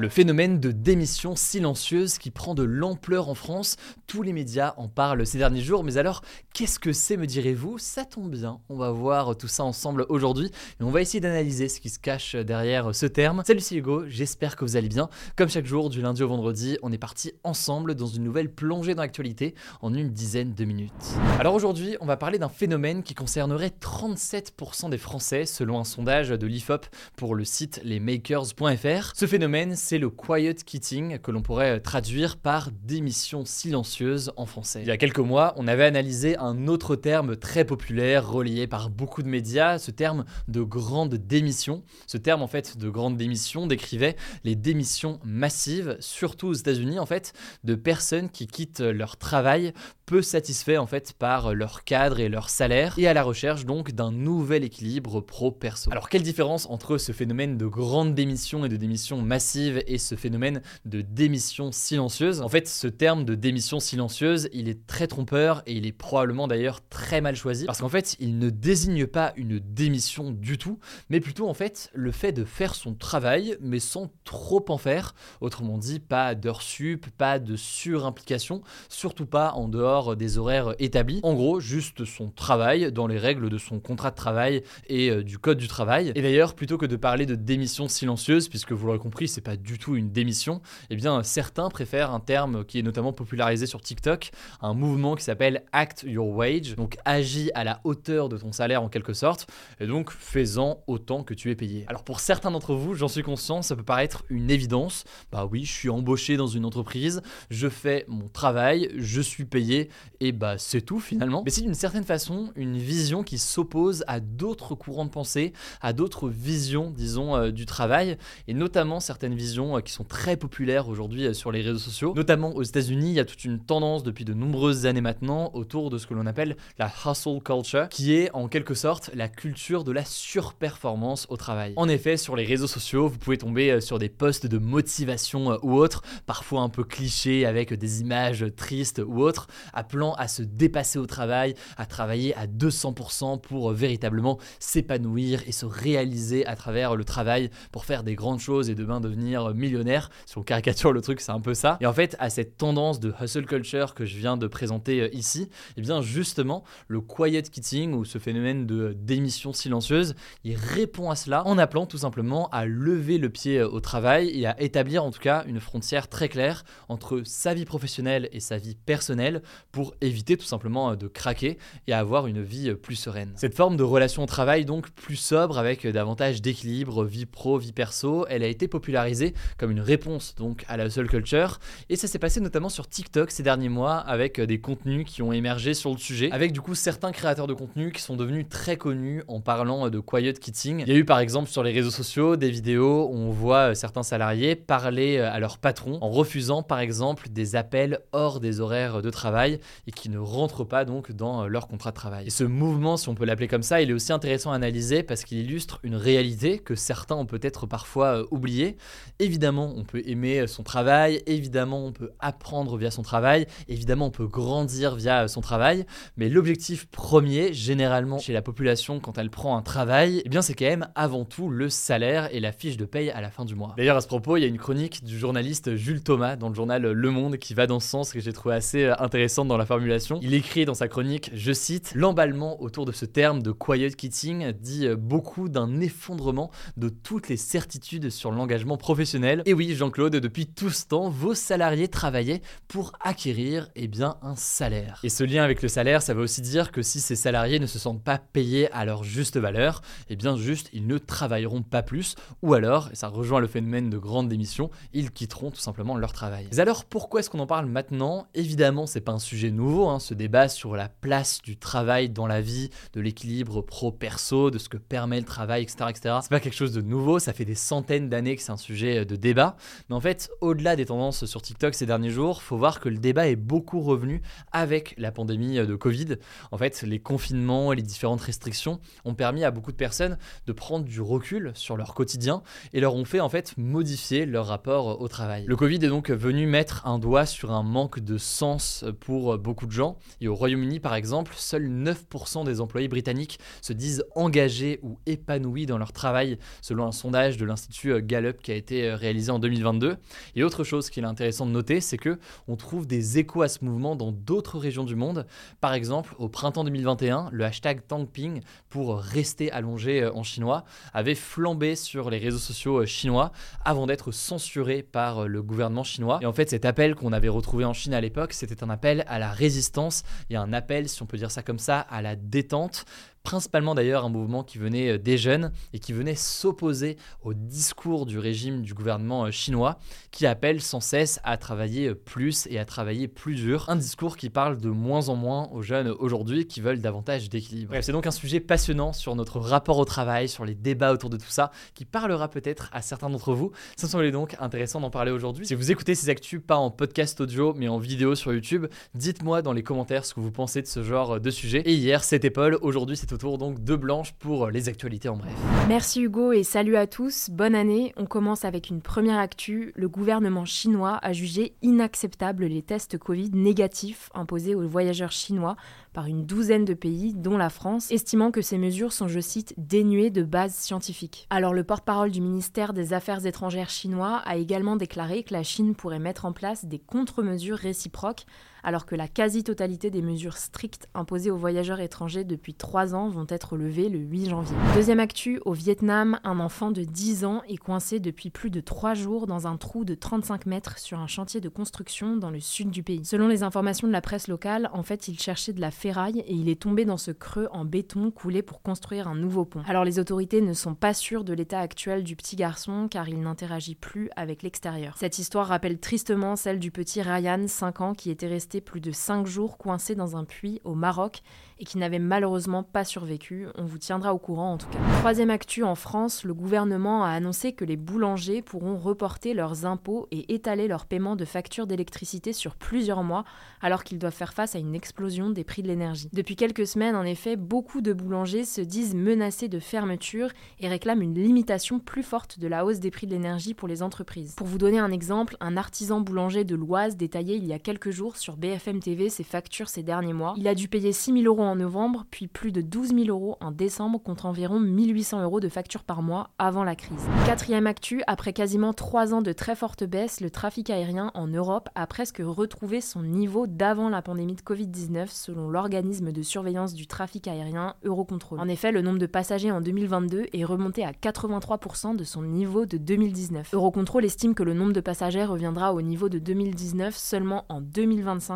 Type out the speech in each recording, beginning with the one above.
Le phénomène de démission silencieuse qui prend de l'ampleur en France, tous les médias en parlent ces derniers jours, mais alors qu'est-ce que c'est me direz-vous? Ça tombe bien, on va voir tout ça ensemble aujourd'hui et on va essayer d'analyser ce qui se cache derrière ce terme. Salut c'est Hugo, j'espère que vous allez bien. Comme chaque jour, du lundi au vendredi, on est parti ensemble dans une nouvelle plongée dans l'actualité en une dizaine de minutes. Alors aujourd'hui, on va parler d'un phénomène qui concernerait 37% des Français selon un sondage de l'IFOP pour le site lesmakers.fr. Ce phénomène, le quiet quitting que l'on pourrait traduire par démission silencieuse en français. Il y a quelques mois, on avait analysé un autre terme très populaire relayé par beaucoup de médias, ce terme de grande démission. Ce terme en fait de grande démission décrivait les démissions massives, surtout aux États-Unis en fait, de personnes qui quittent leur travail peu satisfaits en fait par leur cadre et leur salaire et à la recherche donc d'un nouvel équilibre pro-perso. Alors quelle différence entre ce phénomène de grande démission et de démission massive et ce phénomène de démission silencieuse En fait, ce terme de démission silencieuse, il est très trompeur et il est probablement d'ailleurs très mal choisi parce qu'en fait, il ne désigne pas une démission du tout, mais plutôt en fait le fait de faire son travail mais sans trop en faire. Autrement dit, pas d'heures sup, pas de surimplication, surtout pas en dehors des horaires établis. En gros, juste son travail dans les règles de son contrat de travail et euh, du code du travail. Et d'ailleurs, plutôt que de parler de démission silencieuse, puisque vous l'aurez compris, c'est pas du tout une démission, eh bien certains préfèrent un terme qui est notamment popularisé sur TikTok, un mouvement qui s'appelle Act Your Wage, donc agis à la hauteur de ton salaire en quelque sorte, et donc fais-en autant que tu es payé. Alors pour certains d'entre vous, j'en suis conscient, ça peut paraître une évidence. Bah oui, je suis embauché dans une entreprise, je fais mon travail, je suis payé, et bah c'est tout finalement. Mais c'est d'une certaine façon une vision qui s'oppose à d'autres courants de pensée, à d'autres visions, disons, euh, du travail, et notamment certaines visions euh, qui sont très populaires aujourd'hui euh, sur les réseaux sociaux. Notamment aux États-Unis, il y a toute une tendance depuis de nombreuses années maintenant autour de ce que l'on appelle la hustle culture, qui est en quelque sorte la culture de la surperformance au travail. En effet, sur les réseaux sociaux, vous pouvez tomber euh, sur des posts de motivation ou autres, parfois un peu clichés avec des images tristes ou autres, appelant à se dépasser au travail, à travailler à 200% pour véritablement s'épanouir et se réaliser à travers le travail pour faire des grandes choses et demain devenir millionnaire. Si on caricature le truc, c'est un peu ça. Et en fait, à cette tendance de hustle culture que je viens de présenter euh, ici, et bien justement, le quiet quitting ou ce phénomène de démission silencieuse, il répond à cela en appelant tout simplement à lever le pied euh, au travail et à établir en tout cas une frontière très claire entre sa vie professionnelle et sa vie personnelle pour éviter tout simplement euh, de craquer et avoir une vie plus sereine. Cette forme de relation au travail donc plus sobre avec davantage d'équilibre vie pro vie perso, elle a été popularisée comme une réponse donc à la hustle culture et ça s'est passé notamment sur TikTok ces derniers mois avec des contenus qui ont émergé sur le sujet avec du coup certains créateurs de contenu qui sont devenus très connus en parlant de quiet quitting. Il y a eu par exemple sur les réseaux sociaux des vidéos où on voit certains salariés parler à leur patron en refusant par exemple des appels hors des horaires de travail et qui ne rentrent pas donc dans leur contrat de travail. Et ce mouvement, si on peut l'appeler comme ça, il est aussi intéressant à analyser parce qu'il illustre une réalité que certains ont peut-être parfois oubliée. Évidemment, on peut aimer son travail, évidemment, on peut apprendre via son travail, évidemment, on peut grandir via son travail, mais l'objectif premier, généralement chez la population quand elle prend un travail, eh c'est quand même avant tout le salaire et la fiche de paye à la fin du mois. D'ailleurs à ce propos, il y a une chronique du journaliste Jules Thomas dans le journal Le Monde qui va dans ce sens que j'ai trouvé assez euh, intéressante dans la formulation. Il écrit dans sa chronique, je cite, l'emballement autour de ce terme de quiet quitting dit euh, beaucoup d'un effondrement de toutes les certitudes sur l'engagement professionnel Et oui, Jean-Claude, depuis tout ce temps, vos salariés travaillaient pour acquérir eh bien, un salaire. Et ce lien avec le salaire, ça veut aussi dire que si ces salariés ne se sentent pas payés à leur juste valeur, eh bien juste, ils ne travailleront pas plus, ou alors, et ça rejoint le phénomène de grande démission, ils quitteront tout simplement leur travail. Mais alors, pourquoi est-ce qu'on en parle maintenant? Évidemment, c'est pas un sujet nouveau, hein, ce débat sur la place du travail dans la vie, de l'équilibre pro-perso, de ce que permet le travail, etc. etc. C'est pas quelque chose de nouveau, ça fait des centaines d'années que c'est un sujet de débat. Mais en fait, au-delà des tendances sur TikTok ces derniers jours, faut voir que le débat est beaucoup revenu avec la pandémie de Covid. En fait, les confinements et les différentes restrictions ont permis à beaucoup de personnes de prendre du recul sur leur quotidien et leur ont fait en fait modifier leur rapport au travail. Le Covid est donc venu mettre un doigt sur un manque de sens pour beaucoup de gens. Et au Royaume-Uni, par exemple, seuls 9% des employés britanniques se disent engagés ou épanouis dans leur travail, selon un sondage de l'Institut Gallup qui a été réalisé en 2022. Et autre chose qu'il est intéressant de noter, c'est que on trouve des échos à ce mouvement dans d'autres régions du monde. Par exemple, au printemps 2021, le hashtag Tangping pour rester allongé en chinois avait flambé sur les réseaux sociaux chinois avant d'être censuré par le gouvernement chinois. Et en fait, cet appel qu'on avait retrouvé en Chine à l'époque, c'était un appel à la résistance et un appel, si on peut dire ça comme ça, à la détente principalement d'ailleurs un mouvement qui venait euh, des jeunes et qui venait s'opposer au discours du régime du gouvernement euh, chinois qui appelle sans cesse à travailler euh, plus et à travailler plus dur. Un discours qui parle de moins en moins aux jeunes aujourd'hui qui veulent davantage d'équilibre. C'est donc un sujet passionnant sur notre rapport au travail, sur les débats autour de tout ça, qui parlera peut-être à certains d'entre vous. Ça me semblait donc intéressant d'en parler aujourd'hui. Si vous écoutez ces actus pas en podcast audio mais en vidéo sur YouTube, dites-moi dans les commentaires ce que vous pensez de ce genre de sujet. Et hier c'était Paul, aujourd'hui c'est autour donc de Blanche pour les actualités en bref. Merci Hugo et salut à tous, bonne année. On commence avec une première actu. Le gouvernement chinois a jugé inacceptable les tests Covid négatifs imposés aux voyageurs chinois par une douzaine de pays, dont la France, estimant que ces mesures sont, je cite, dénuées de base scientifique. Alors le porte-parole du ministère des Affaires étrangères chinois a également déclaré que la Chine pourrait mettre en place des contre-mesures réciproques alors que la quasi-totalité des mesures strictes imposées aux voyageurs étrangers depuis trois ans vont être levées le 8 janvier. Deuxième actu, au Vietnam, un enfant de 10 ans est coincé depuis plus de trois jours dans un trou de 35 mètres sur un chantier de construction dans le sud du pays. Selon les informations de la presse locale, en fait, il cherchait de la ferraille et il est tombé dans ce creux en béton coulé pour construire un nouveau pont. Alors les autorités ne sont pas sûres de l'état actuel du petit garçon car il n'interagit plus avec l'extérieur. Cette histoire rappelle tristement celle du petit Ryan, 5 ans, qui était resté plus de 5 jours coincé dans un puits au Maroc et qui n'avait malheureusement pas survécu. On vous tiendra au courant en tout cas. Troisième actu en France, le gouvernement a annoncé que les boulangers pourront reporter leurs impôts et étaler leur paiement de factures d'électricité sur plusieurs mois alors qu'ils doivent faire face à une explosion des prix de l'énergie. Depuis quelques semaines, en effet, beaucoup de boulangers se disent menacés de fermeture et réclament une limitation plus forte de la hausse des prix de l'énergie pour les entreprises. Pour vous donner un exemple, un artisan boulanger de l'Oise détaillait il y a quelques jours sur BFM TV ses factures ces derniers mois. Il a dû payer 6 000 euros en novembre, puis plus de 12 000 euros en décembre, contre environ 1800 euros de factures par mois avant la crise. Quatrième actu, après quasiment 3 ans de très forte baisse, le trafic aérien en Europe a presque retrouvé son niveau d'avant la pandémie de Covid-19, selon l'organisme de surveillance du trafic aérien Eurocontrol. En effet, le nombre de passagers en 2022 est remonté à 83% de son niveau de 2019. Eurocontrol estime que le nombre de passagers reviendra au niveau de 2019 seulement en 2025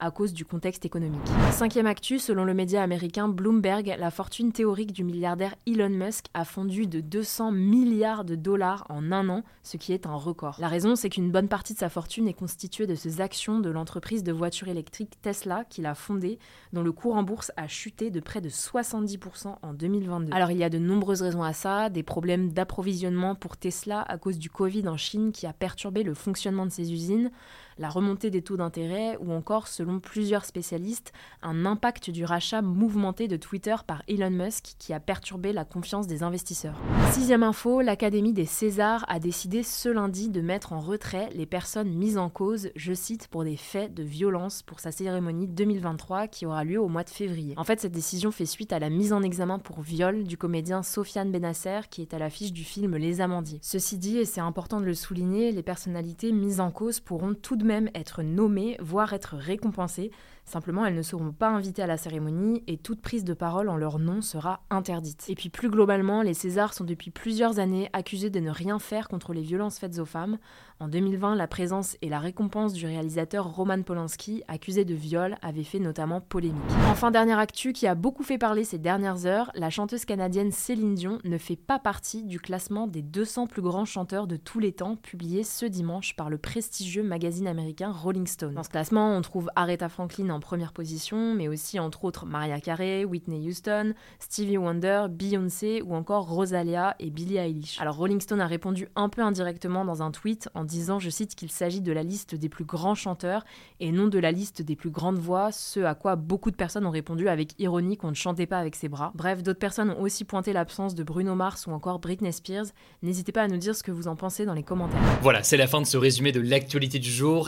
à cause du contexte économique. Cinquième actu, selon le média américain Bloomberg, la fortune théorique du milliardaire Elon Musk a fondu de 200 milliards de dollars en un an, ce qui est un record. La raison, c'est qu'une bonne partie de sa fortune est constituée de ses actions de l'entreprise de voitures électriques Tesla qu'il a fondée, dont le cours en bourse a chuté de près de 70% en 2022. Alors il y a de nombreuses raisons à ça, des problèmes d'approvisionnement pour Tesla à cause du Covid en Chine qui a perturbé le fonctionnement de ses usines, la remontée des taux d'intérêt ou encore, selon plusieurs spécialistes, un impact du rachat mouvementé de Twitter par Elon Musk qui a perturbé la confiance des investisseurs. Sixième info, l'Académie des Césars a décidé ce lundi de mettre en retrait les personnes mises en cause, je cite, pour des faits de violence pour sa cérémonie 2023 qui aura lieu au mois de février. En fait, cette décision fait suite à la mise en examen pour viol du comédien Sofiane Benasser qui est à l'affiche du film Les Amandiers. Ceci dit, et c'est important de le souligner, les personnalités mises en cause pourront tout de même être nommées, voire être récompensées. Simplement, elles ne seront pas invitées à la cérémonie et toute prise de parole en leur nom sera interdite. Et puis plus globalement, les Césars sont depuis plusieurs années accusés de ne rien faire contre les violences faites aux femmes, en 2020, la présence et la récompense du réalisateur Roman Polanski, accusé de viol, avait fait notamment polémique. Enfin, dernière actu qui a beaucoup fait parler ces dernières heures, la chanteuse canadienne Céline Dion ne fait pas partie du classement des 200 plus grands chanteurs de tous les temps, publié ce dimanche par le prestigieux magazine américain Rolling Stone. Dans ce classement, on trouve Aretha Franklin en première position, mais aussi entre autres Mariah Carey, Whitney Houston, Stevie Wonder, Beyoncé ou encore Rosalia et Billie Eilish. Alors Rolling Stone a répondu un peu indirectement dans un tweet en disant, je cite, qu'il s'agit de la liste des plus grands chanteurs et non de la liste des plus grandes voix, ce à quoi beaucoup de personnes ont répondu avec ironie qu'on ne chantait pas avec ses bras. Bref, d'autres personnes ont aussi pointé l'absence de Bruno Mars ou encore Britney Spears. N'hésitez pas à nous dire ce que vous en pensez dans les commentaires. Voilà, c'est la fin de ce résumé de l'actualité du jour.